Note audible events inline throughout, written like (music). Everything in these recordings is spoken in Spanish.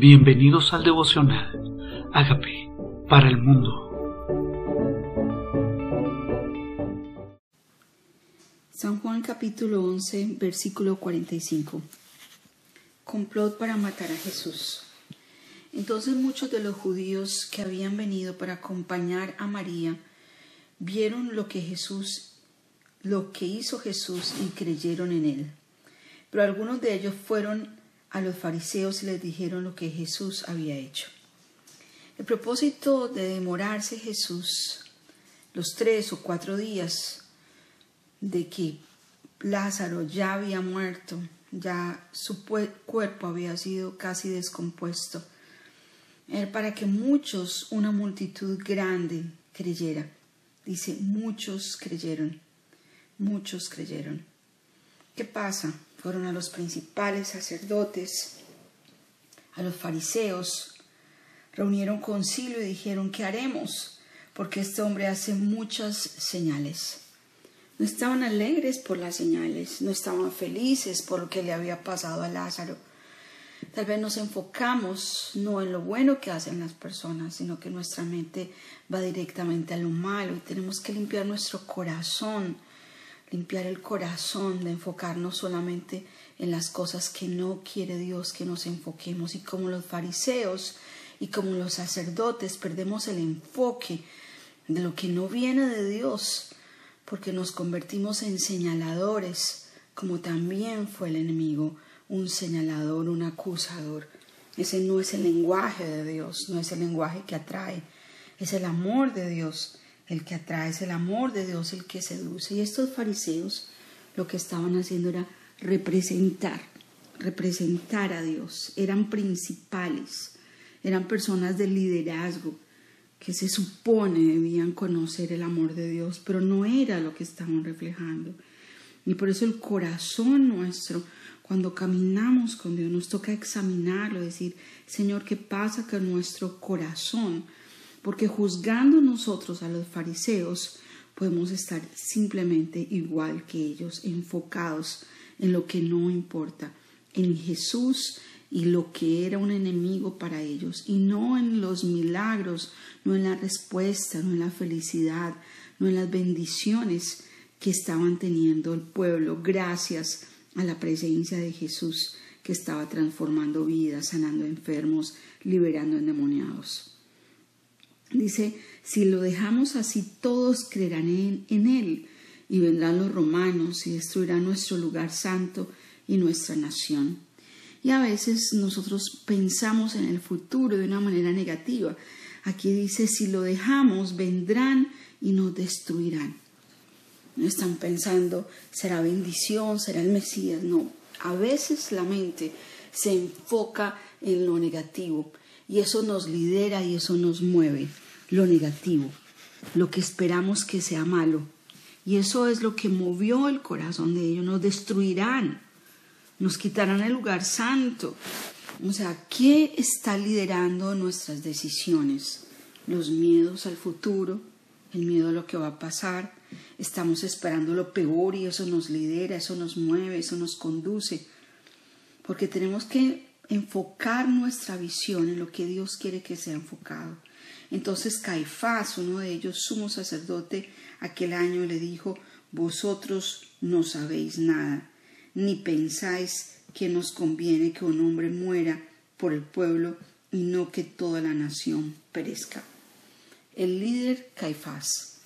Bienvenidos al devocional. Hágame para el mundo. San Juan capítulo 11, versículo 45. Complot para matar a Jesús. Entonces muchos de los judíos que habían venido para acompañar a María vieron lo que Jesús, lo que hizo Jesús y creyeron en él. Pero algunos de ellos fueron a los fariseos les dijeron lo que Jesús había hecho. El propósito de demorarse Jesús los tres o cuatro días de que Lázaro ya había muerto, ya su cuerpo había sido casi descompuesto, era para que muchos, una multitud grande, creyera. Dice, muchos creyeron, muchos creyeron. ¿Qué pasa? fueron a los principales sacerdotes, a los fariseos, reunieron concilio y dijeron, ¿qué haremos? Porque este hombre hace muchas señales. No estaban alegres por las señales, no estaban felices por lo que le había pasado a Lázaro. Tal vez nos enfocamos no en lo bueno que hacen las personas, sino que nuestra mente va directamente a lo malo y tenemos que limpiar nuestro corazón limpiar el corazón, de enfocarnos solamente en las cosas que no quiere Dios que nos enfoquemos. Y como los fariseos y como los sacerdotes perdemos el enfoque de lo que no viene de Dios, porque nos convertimos en señaladores, como también fue el enemigo, un señalador, un acusador. Ese no es el lenguaje de Dios, no es el lenguaje que atrae, es el amor de Dios el que atrae, es el amor de Dios el que seduce. Y estos fariseos lo que estaban haciendo era representar, representar a Dios. Eran principales, eran personas de liderazgo que se supone debían conocer el amor de Dios, pero no era lo que estaban reflejando. Y por eso el corazón nuestro, cuando caminamos con Dios, nos toca examinarlo, decir, Señor, ¿qué pasa con nuestro corazón? Porque juzgando nosotros a los fariseos, podemos estar simplemente igual que ellos, enfocados en lo que no importa, en Jesús y lo que era un enemigo para ellos, y no en los milagros, no en la respuesta, no en la felicidad, no en las bendiciones que estaban teniendo el pueblo gracias a la presencia de Jesús que estaba transformando vidas, sanando enfermos, liberando endemoniados. Dice, si lo dejamos así, todos creerán en, Él y vendrán los romanos y destruirán nuestro lugar santo y nuestra nación. Y a veces nosotros pensamos en el futuro de una manera negativa. Aquí dice, si lo dejamos, vendrán y nos destruirán. No están pensando, será bendición, será el Mesías. No, a veces la mente se enfoca en lo negativo y eso nos lidera y eso nos mueve, lo negativo, lo que esperamos que sea malo. Y eso es lo que movió el corazón de ellos, nos destruirán, nos quitarán el lugar santo. O sea, ¿qué está liderando nuestras decisiones? Los miedos al futuro, el miedo a lo que va a pasar. Estamos esperando lo peor y eso nos lidera, eso nos mueve, eso nos conduce. Porque tenemos que enfocar nuestra visión en lo que Dios quiere que sea enfocado. Entonces Caifás, uno de ellos, sumo sacerdote, aquel año le dijo, Vosotros no sabéis nada, ni pensáis que nos conviene que un hombre muera por el pueblo y no que toda la nación perezca. El líder Caifás,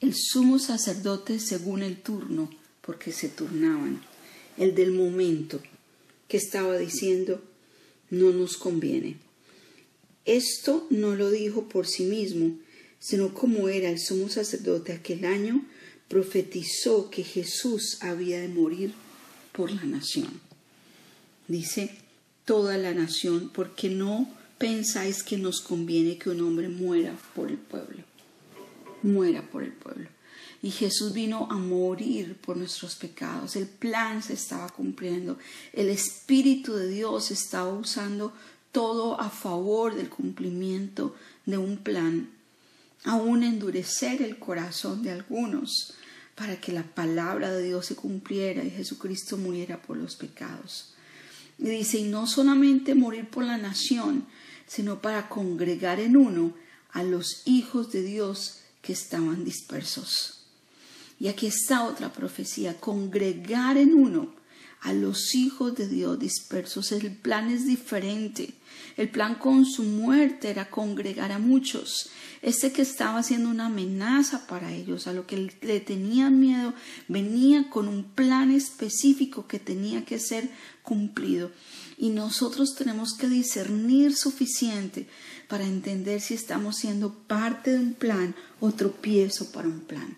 el sumo sacerdote según el turno, porque se turnaban, el del momento, que estaba diciendo no nos conviene. Esto no lo dijo por sí mismo, sino como era el sumo sacerdote aquel año, profetizó que Jesús había de morir por la nación. Dice toda la nación, porque no pensáis que nos conviene que un hombre muera por el pueblo. Muera por el pueblo y Jesús vino a morir por nuestros pecados. El plan se estaba cumpliendo. El Espíritu de Dios estaba usando todo a favor del cumplimiento de un plan. Aún endurecer el corazón de algunos para que la palabra de Dios se cumpliera y Jesucristo muriera por los pecados. Y dice, y no solamente morir por la nación, sino para congregar en uno a los hijos de Dios que estaban dispersos. Y aquí está otra profecía, congregar en uno a los hijos de Dios dispersos. El plan es diferente. El plan con su muerte era congregar a muchos. Este que estaba siendo una amenaza para ellos, a lo que le tenían miedo, venía con un plan específico que tenía que ser cumplido. Y nosotros tenemos que discernir suficiente para entender si estamos siendo parte de un plan o tropiezo para un plan.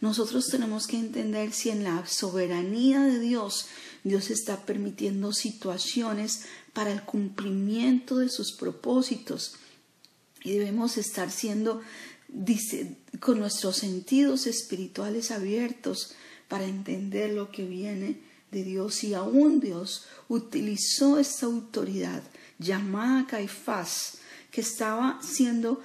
Nosotros tenemos que entender si en la soberanía de Dios Dios está permitiendo situaciones para el cumplimiento de sus propósitos. Y debemos estar siendo con nuestros sentidos espirituales abiertos para entender lo que viene de Dios. Y aún Dios utilizó esta autoridad llamada Caifás que estaba siendo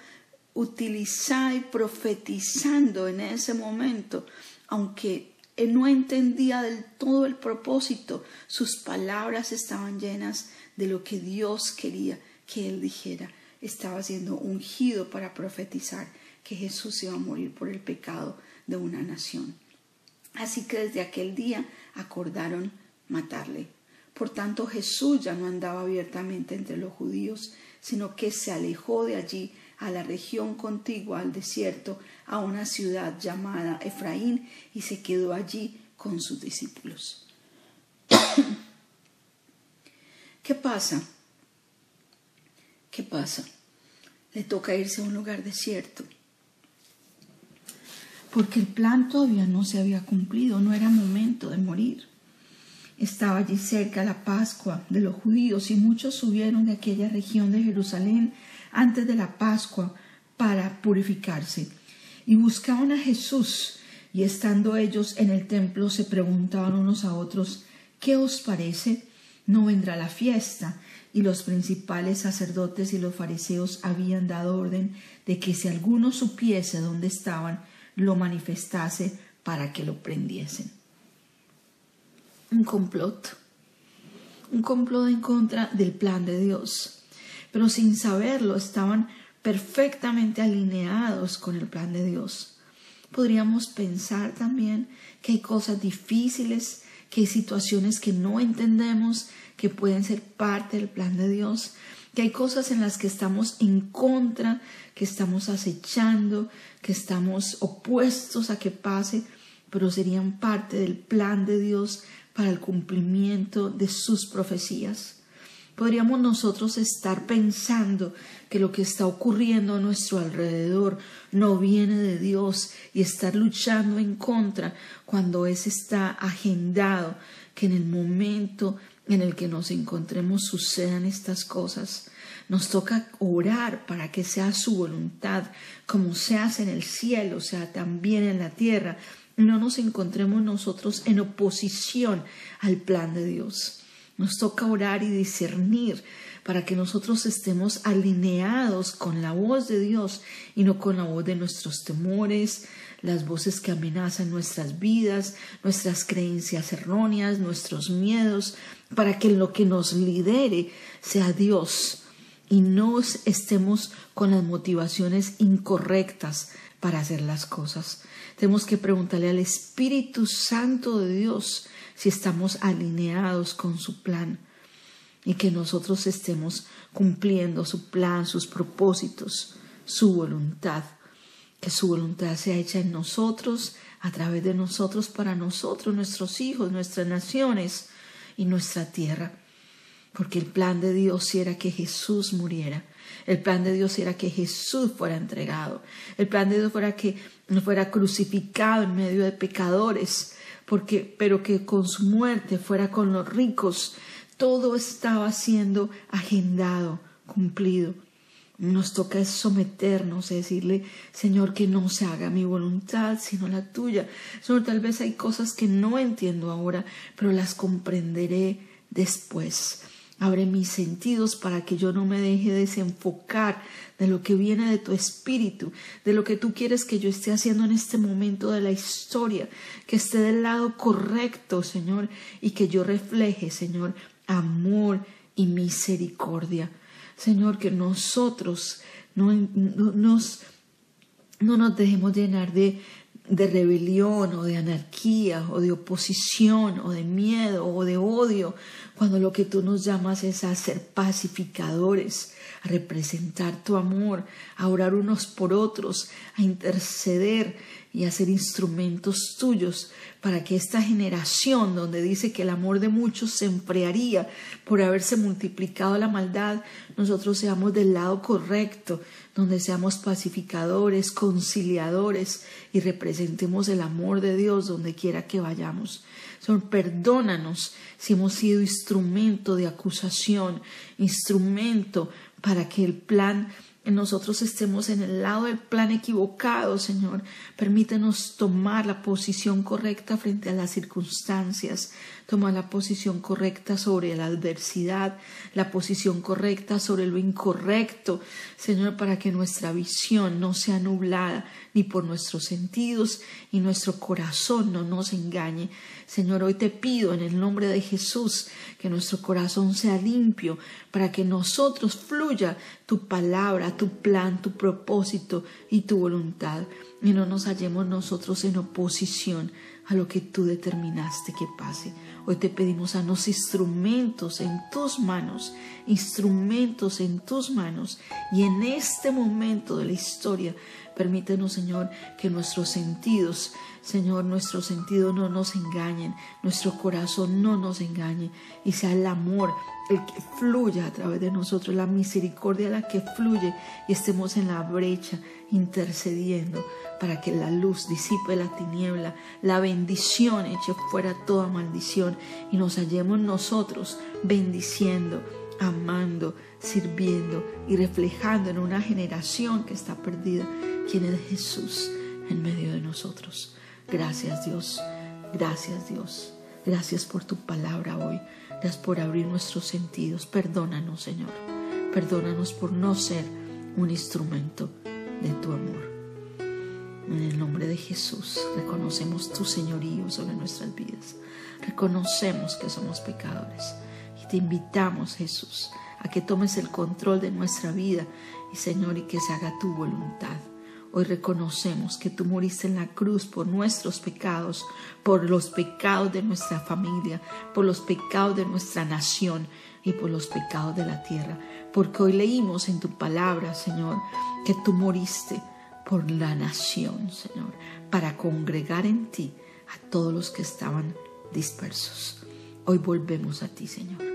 utilizada y profetizando en ese momento, aunque él no entendía del todo el propósito. Sus palabras estaban llenas de lo que Dios quería que él dijera. Estaba siendo ungido para profetizar que Jesús iba a morir por el pecado de una nación. Así que desde aquel día acordaron matarle. Por tanto, Jesús ya no andaba abiertamente entre los judíos, sino que se alejó de allí a la región contigua al desierto, a una ciudad llamada Efraín, y se quedó allí con sus discípulos. (coughs) ¿Qué pasa? ¿Qué pasa? Le toca irse a un lugar desierto. Porque el plan todavía no se había cumplido, no era momento de morir. Estaba allí cerca la Pascua de los judíos y muchos subieron de aquella región de Jerusalén antes de la Pascua para purificarse. Y buscaban a Jesús, y estando ellos en el templo se preguntaban unos a otros, ¿qué os parece? No vendrá la fiesta. Y los principales sacerdotes y los fariseos habían dado orden de que si alguno supiese dónde estaban, lo manifestase para que lo prendiesen. Un complot. Un complot en contra del plan de Dios pero sin saberlo estaban perfectamente alineados con el plan de Dios. Podríamos pensar también que hay cosas difíciles, que hay situaciones que no entendemos, que pueden ser parte del plan de Dios, que hay cosas en las que estamos en contra, que estamos acechando, que estamos opuestos a que pase, pero serían parte del plan de Dios para el cumplimiento de sus profecías podríamos nosotros estar pensando que lo que está ocurriendo a nuestro alrededor no viene de Dios y estar luchando en contra cuando ese está agendado, que en el momento en el que nos encontremos sucedan estas cosas. Nos toca orar para que sea su voluntad, como se hace en el cielo, sea también en la tierra, no nos encontremos nosotros en oposición al plan de Dios. Nos toca orar y discernir para que nosotros estemos alineados con la voz de Dios y no con la voz de nuestros temores, las voces que amenazan nuestras vidas, nuestras creencias erróneas, nuestros miedos, para que lo que nos lidere sea Dios y no estemos con las motivaciones incorrectas para hacer las cosas. Tenemos que preguntarle al Espíritu Santo de Dios si estamos alineados con su plan y que nosotros estemos cumpliendo su plan, sus propósitos, su voluntad, que su voluntad sea hecha en nosotros, a través de nosotros, para nosotros, nuestros hijos, nuestras naciones y nuestra tierra. Porque el plan de Dios era que Jesús muriera. El plan de Dios era que Jesús fuera entregado. El plan de Dios fuera que fuera crucificado en medio de pecadores porque, pero que con su muerte fuera con los ricos. Todo estaba siendo agendado, cumplido. Nos toca someternos y decirle, Señor, que no se haga mi voluntad, sino la tuya. Señor, tal vez hay cosas que no entiendo ahora, pero las comprenderé después. Abre mis sentidos para que yo no me deje desenfocar de lo que viene de tu espíritu, de lo que tú quieres que yo esté haciendo en este momento de la historia, que esté del lado correcto, Señor, y que yo refleje, Señor, amor y misericordia. Señor, que nosotros no, nos, no nos dejemos llenar de, de rebelión o de anarquía o de oposición o de miedo o de odio, cuando lo que tú nos llamas es a ser pacificadores, a representar tu amor, a orar unos por otros, a interceder y a ser instrumentos tuyos para que esta generación donde dice que el amor de muchos se enfriaría por haberse multiplicado la maldad, nosotros seamos del lado correcto, donde seamos pacificadores, conciliadores y representemos el amor de Dios donde quiera que vayamos. Señor, perdónanos si hemos sido instrumento de acusación, instrumento para que el plan nosotros estemos en el lado del plan equivocado, Señor. Permítenos tomar la posición correcta frente a las circunstancias, tomar la posición correcta sobre la adversidad, la posición correcta sobre lo incorrecto, Señor, para que nuestra visión no sea nublada ni por nuestros sentidos y nuestro corazón no nos engañe. Señor, hoy te pido en el nombre de Jesús que nuestro corazón sea limpio para que nosotros fluya tu palabra, tu plan, tu propósito y tu voluntad y no nos hallemos nosotros en oposición a lo que tú determinaste que pase. Hoy te pedimos a los instrumentos en tus manos, instrumentos en tus manos y en este momento de la historia Permítenos, Señor, que nuestros sentidos, Señor, nuestros sentidos no nos engañen, nuestro corazón no nos engañe y sea el amor el que fluya a través de nosotros, la misericordia la que fluye y estemos en la brecha intercediendo para que la luz disipe la tiniebla, la bendición eche fuera toda maldición y nos hallemos nosotros bendiciendo, amando, sirviendo y reflejando en una generación que está perdida quién es Jesús en medio de nosotros. Gracias Dios, gracias Dios, gracias por tu palabra hoy, gracias por abrir nuestros sentidos. Perdónanos Señor, perdónanos por no ser un instrumento de tu amor. En el nombre de Jesús reconocemos tu señorío sobre nuestras vidas. Reconocemos que somos pecadores te invitamos Jesús a que tomes el control de nuestra vida y Señor y que se haga tu voluntad. Hoy reconocemos que tú moriste en la cruz por nuestros pecados, por los pecados de nuestra familia, por los pecados de nuestra nación y por los pecados de la tierra. Porque hoy leímos en tu palabra, Señor, que tú moriste por la nación, Señor, para congregar en ti a todos los que estaban dispersos. Hoy volvemos a ti, Señor,